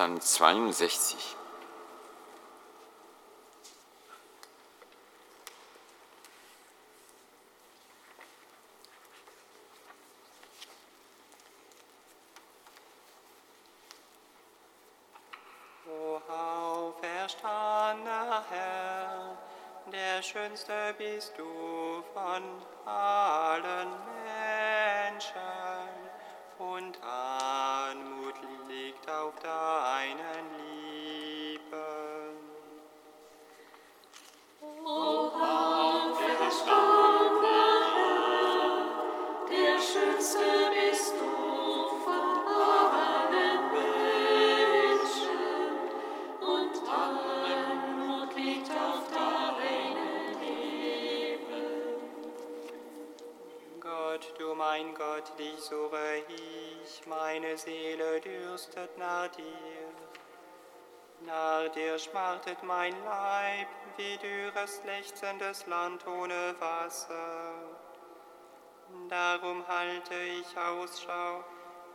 Psalm 62. O auferstandener Herr, der schönste bist du von allen Menschen meine Seele dürstet nach dir. Nach dir schmartet mein Leib, wie dürres, lechzendes Land ohne Wasser. Darum halte ich Ausschau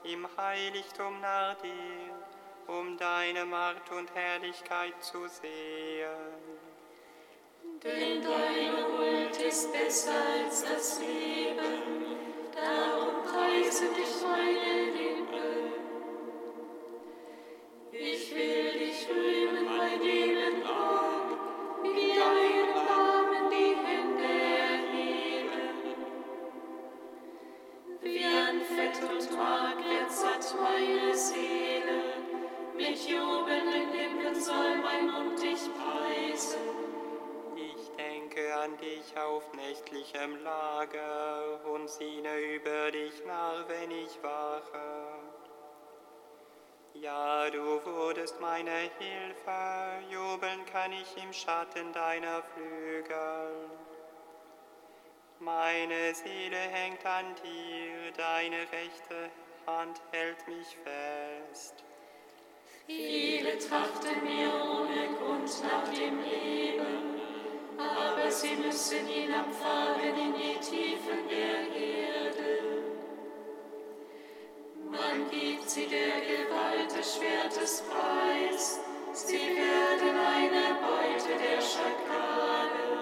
im Heiligtum nach dir, um deine Macht und Herrlichkeit zu sehen. Denn deine Huld ist besser als das Leben, darum preise dich meine Lippen. Auf nächtlichem Lager und sinne über dich nach, wenn ich wache. Ja, du wurdest meine Hilfe, jubeln kann ich im Schatten deiner Flügel. Meine Seele hängt an dir, deine rechte Hand hält mich fest. Viele trachten mir ohne Grund nach dem Leben, aber sie müssen hinabfahren in die Tiefen der Erde. Man gibt sie der Gewalt des Schwertes preis, sie werden eine Beute der Schakale.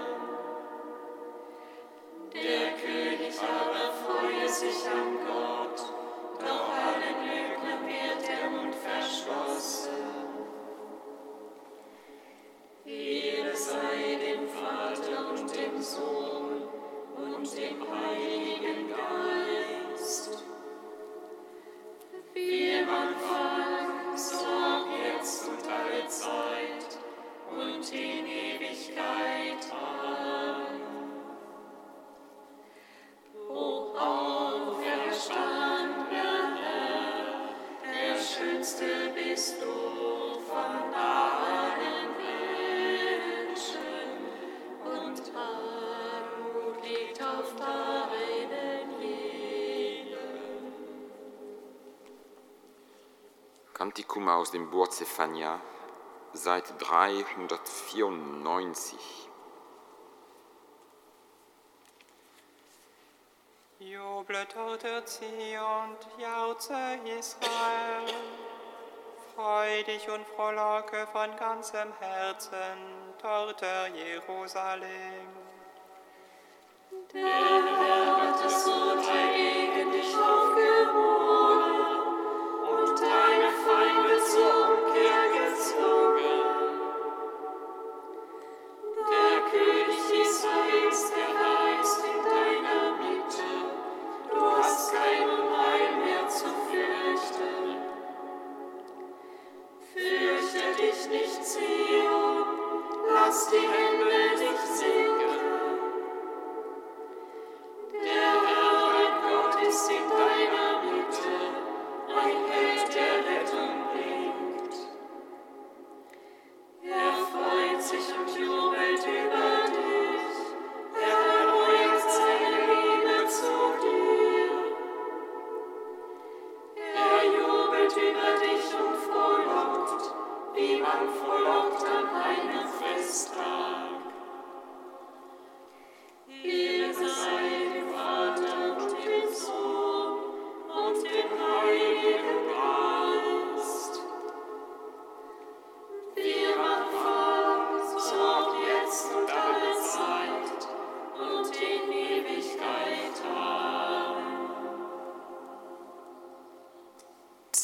Kantikum aus dem Buch Zephania, Seite 394. Juble Tochter Zion, jauze Israel. Freu dich und frohlocke von ganzem Herzen, Tochter Jerusalem. Der Fürchte dich nicht, Zion, lass die Hände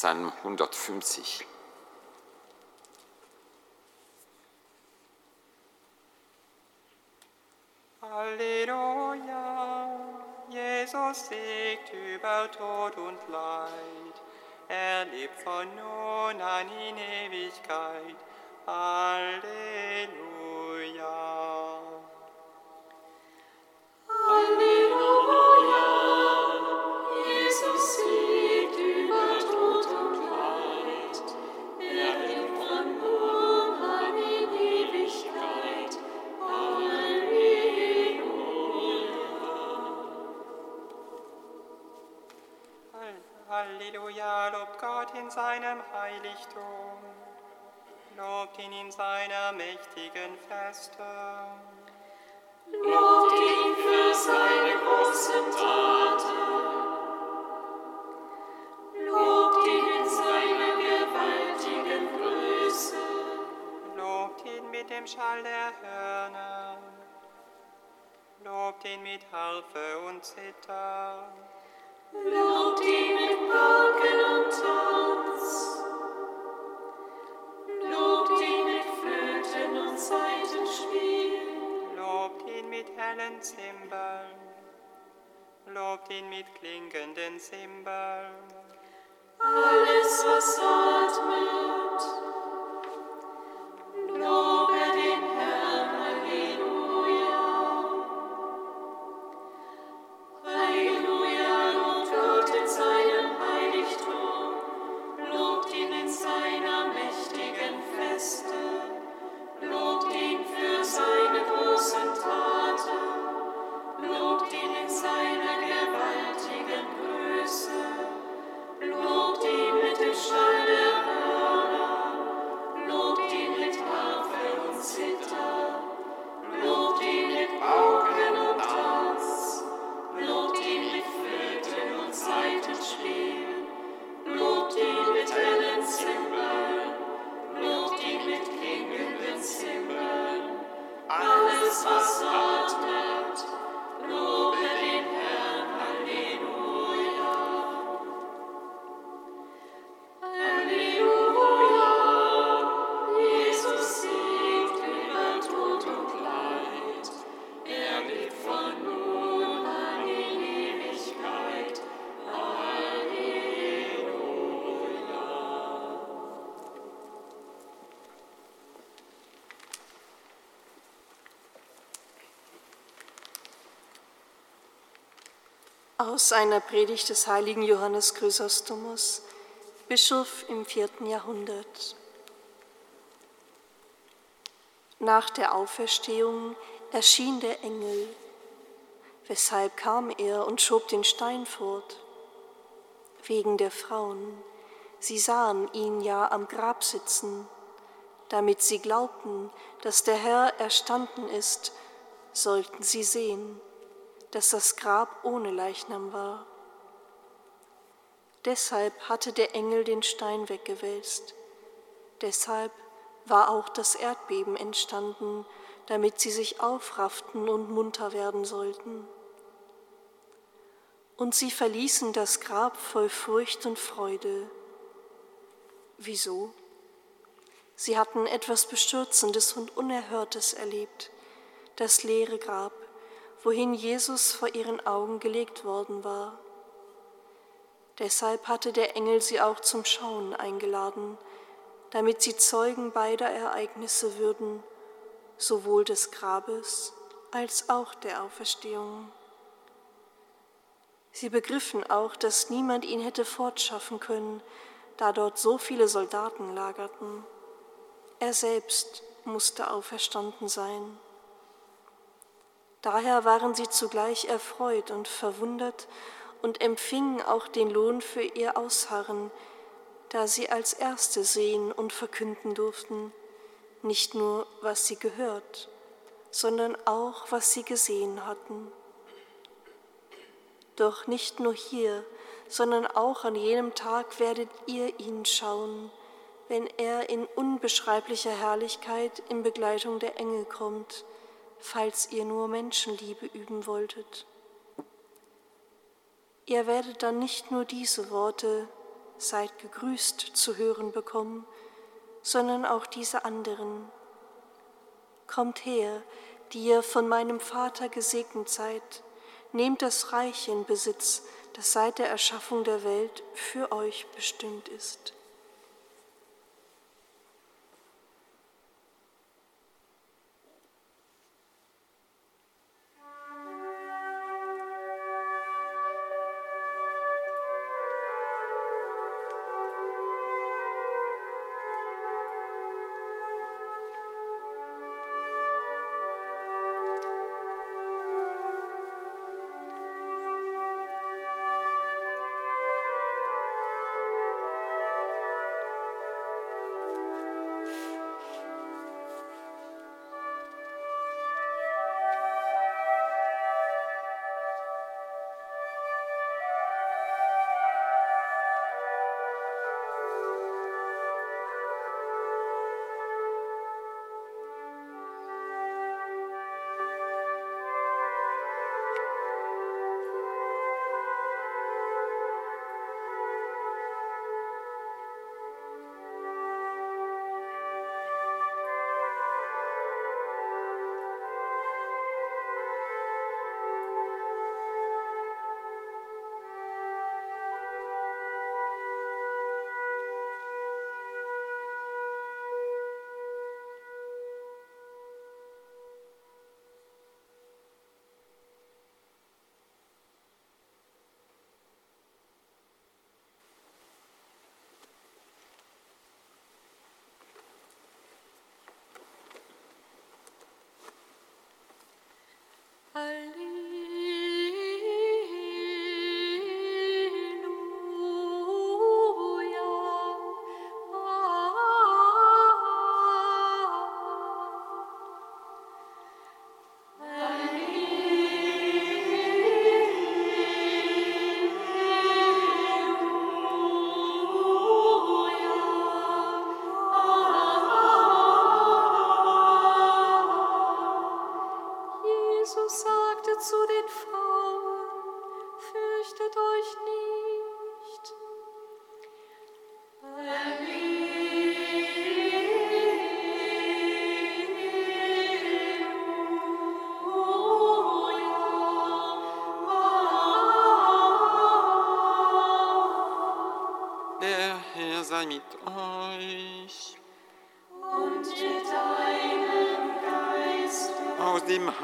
Psalm 150. Halleluja, Jesus siegt über Tod und Leid. Er lebt von nun an in Ewigkeit. Halleluja. In seinem Heiligtum. Lobt ihn in seiner mächtigen Feste. Lobt ihn für seine großen Taten. Lobt ihn in seiner gewaltigen Größe. Lobt ihn mit dem Schall der Hörner. Lobt ihn mit Harfe und Zither. Lobt ihn mit Pauken und Tanz. Und Saitenspiel. Lobt ihn mit hellen Zimbeln. Lobt ihn mit klingenden Zimbeln. Alles, was atmet. Aus einer Predigt des heiligen Johannes Chrysostomus, Bischof im vierten Jahrhundert. Nach der Auferstehung erschien der Engel. Weshalb kam er und schob den Stein fort? Wegen der Frauen. Sie sahen ihn ja am Grab sitzen. Damit sie glaubten, dass der Herr erstanden ist, sollten sie sehen dass das Grab ohne Leichnam war. Deshalb hatte der Engel den Stein weggewälzt. Deshalb war auch das Erdbeben entstanden, damit sie sich aufrafften und munter werden sollten. Und sie verließen das Grab voll Furcht und Freude. Wieso? Sie hatten etwas Bestürzendes und Unerhörtes erlebt, das leere Grab wohin Jesus vor ihren Augen gelegt worden war. Deshalb hatte der Engel sie auch zum Schauen eingeladen, damit sie Zeugen beider Ereignisse würden, sowohl des Grabes als auch der Auferstehung. Sie begriffen auch, dass niemand ihn hätte fortschaffen können, da dort so viele Soldaten lagerten. Er selbst musste auferstanden sein. Daher waren sie zugleich erfreut und verwundert und empfingen auch den Lohn für ihr Ausharren, da sie als Erste sehen und verkünden durften, nicht nur, was sie gehört, sondern auch, was sie gesehen hatten. Doch nicht nur hier, sondern auch an jenem Tag werdet ihr ihn schauen, wenn er in unbeschreiblicher Herrlichkeit in Begleitung der Engel kommt falls ihr nur Menschenliebe üben wolltet. Ihr werdet dann nicht nur diese Worte, seid gegrüßt zu hören bekommen, sondern auch diese anderen. Kommt her, die ihr von meinem Vater gesegnet seid, nehmt das Reich in Besitz, das seit der Erschaffung der Welt für euch bestimmt ist.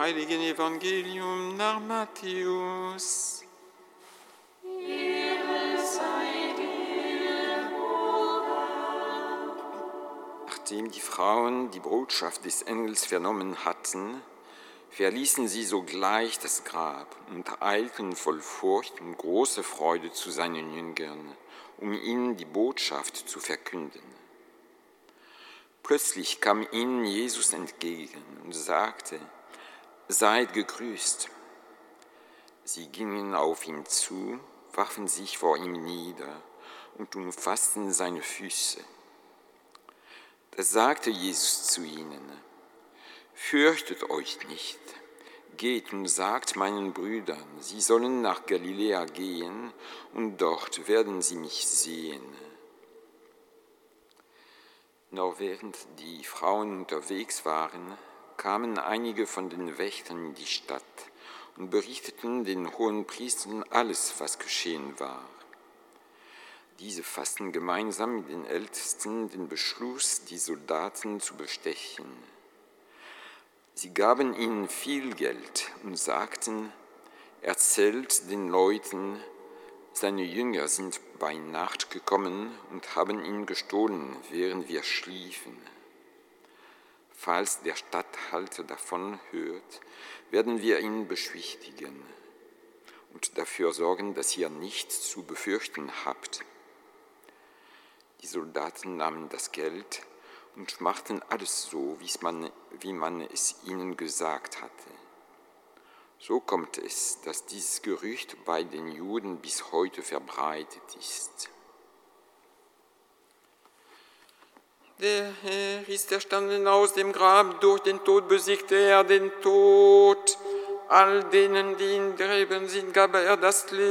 Heiligen Evangelium nach Matthäus. Nachdem die Frauen die Botschaft des Engels vernommen hatten, verließen sie sogleich das Grab und eilten voll Furcht und große Freude zu seinen Jüngern, um ihnen die Botschaft zu verkünden. Plötzlich kam ihnen Jesus entgegen und sagte, Seid gegrüßt. Sie gingen auf ihn zu, warfen sich vor ihm nieder und umfassten seine Füße. Da sagte Jesus zu ihnen, Fürchtet euch nicht, geht und sagt meinen Brüdern, sie sollen nach Galiläa gehen und dort werden sie mich sehen. Noch während die Frauen unterwegs waren, kamen einige von den Wächtern in die Stadt und berichteten den hohen Priestern alles, was geschehen war. Diese fassten gemeinsam mit den Ältesten den Beschluss, die Soldaten zu bestechen. Sie gaben ihnen viel Geld und sagten, erzählt den Leuten, seine Jünger sind bei Nacht gekommen und haben ihn gestohlen, während wir schliefen. Falls der Statthalter davon hört, werden wir ihn beschwichtigen und dafür sorgen, dass ihr nichts zu befürchten habt. Die Soldaten nahmen das Geld und machten alles so, man, wie man es ihnen gesagt hatte. So kommt es, dass dieses Gerücht bei den Juden bis heute verbreitet ist. Der Herr ist erstanden aus dem Grab, durch den Tod besiegte er den Tod. All denen, die in Gräben sind, gab er das Leben.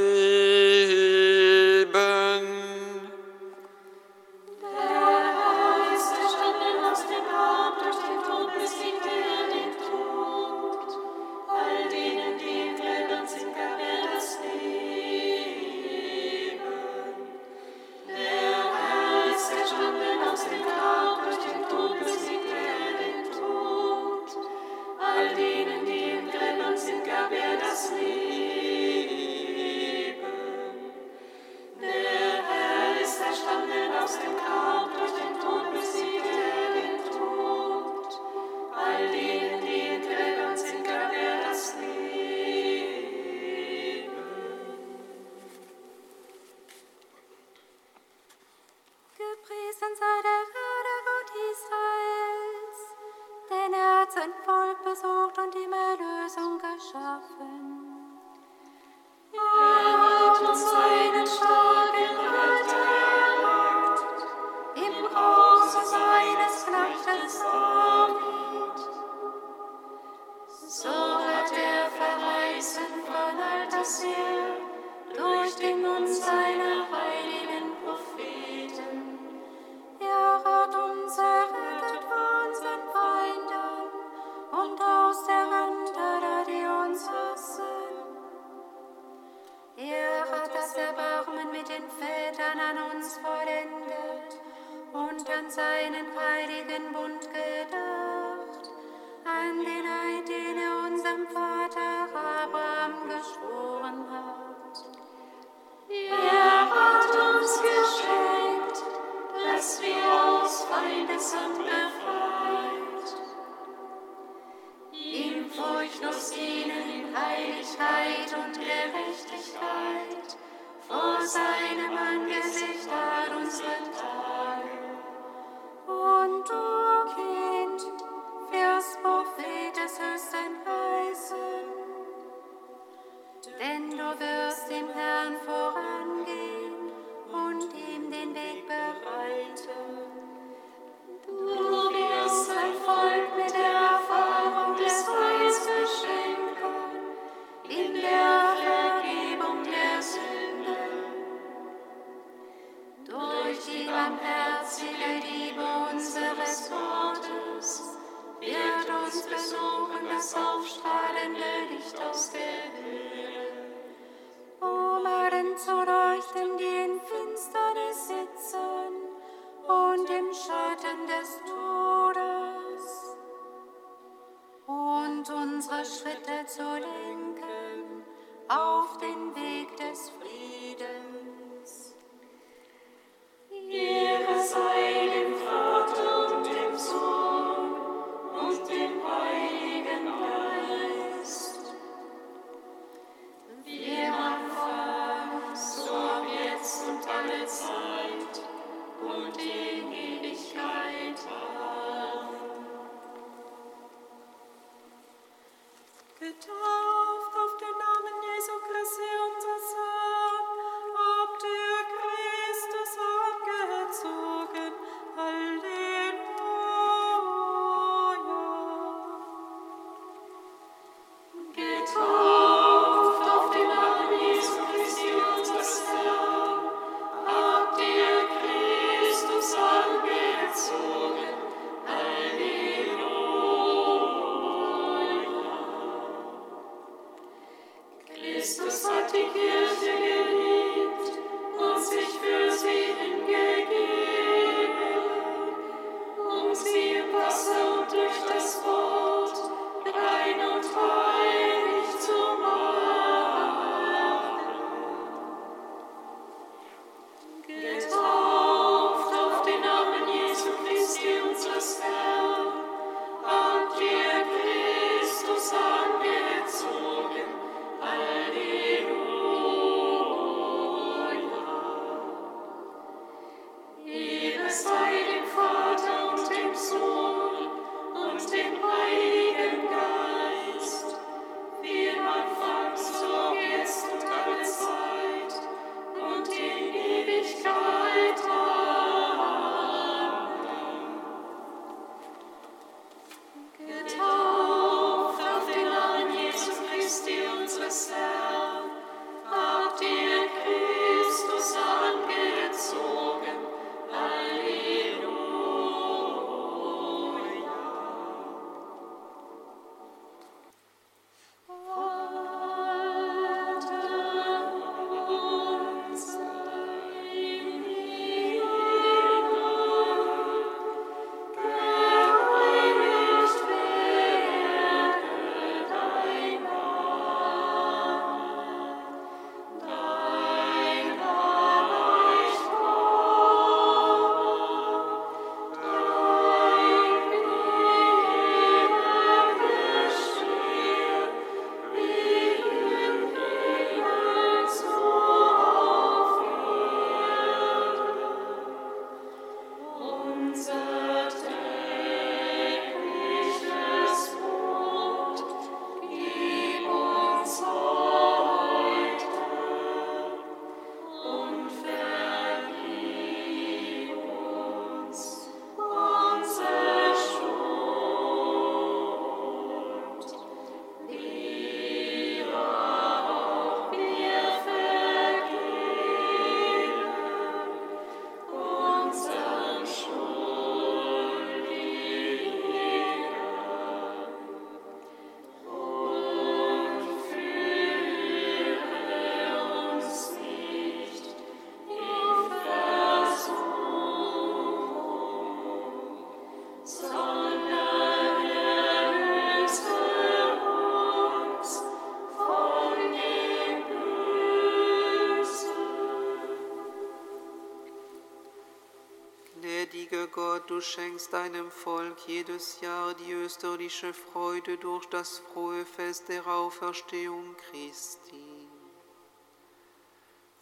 Schenkst deinem Volk jedes Jahr die österliche Freude durch das frohe Fest der Auferstehung Christi.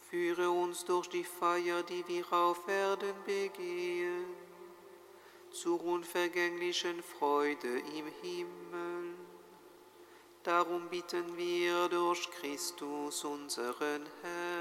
Führe uns durch die Feier, die wir auf Erden begehen, zur unvergänglichen Freude im Himmel. Darum bitten wir durch Christus, unseren Herrn.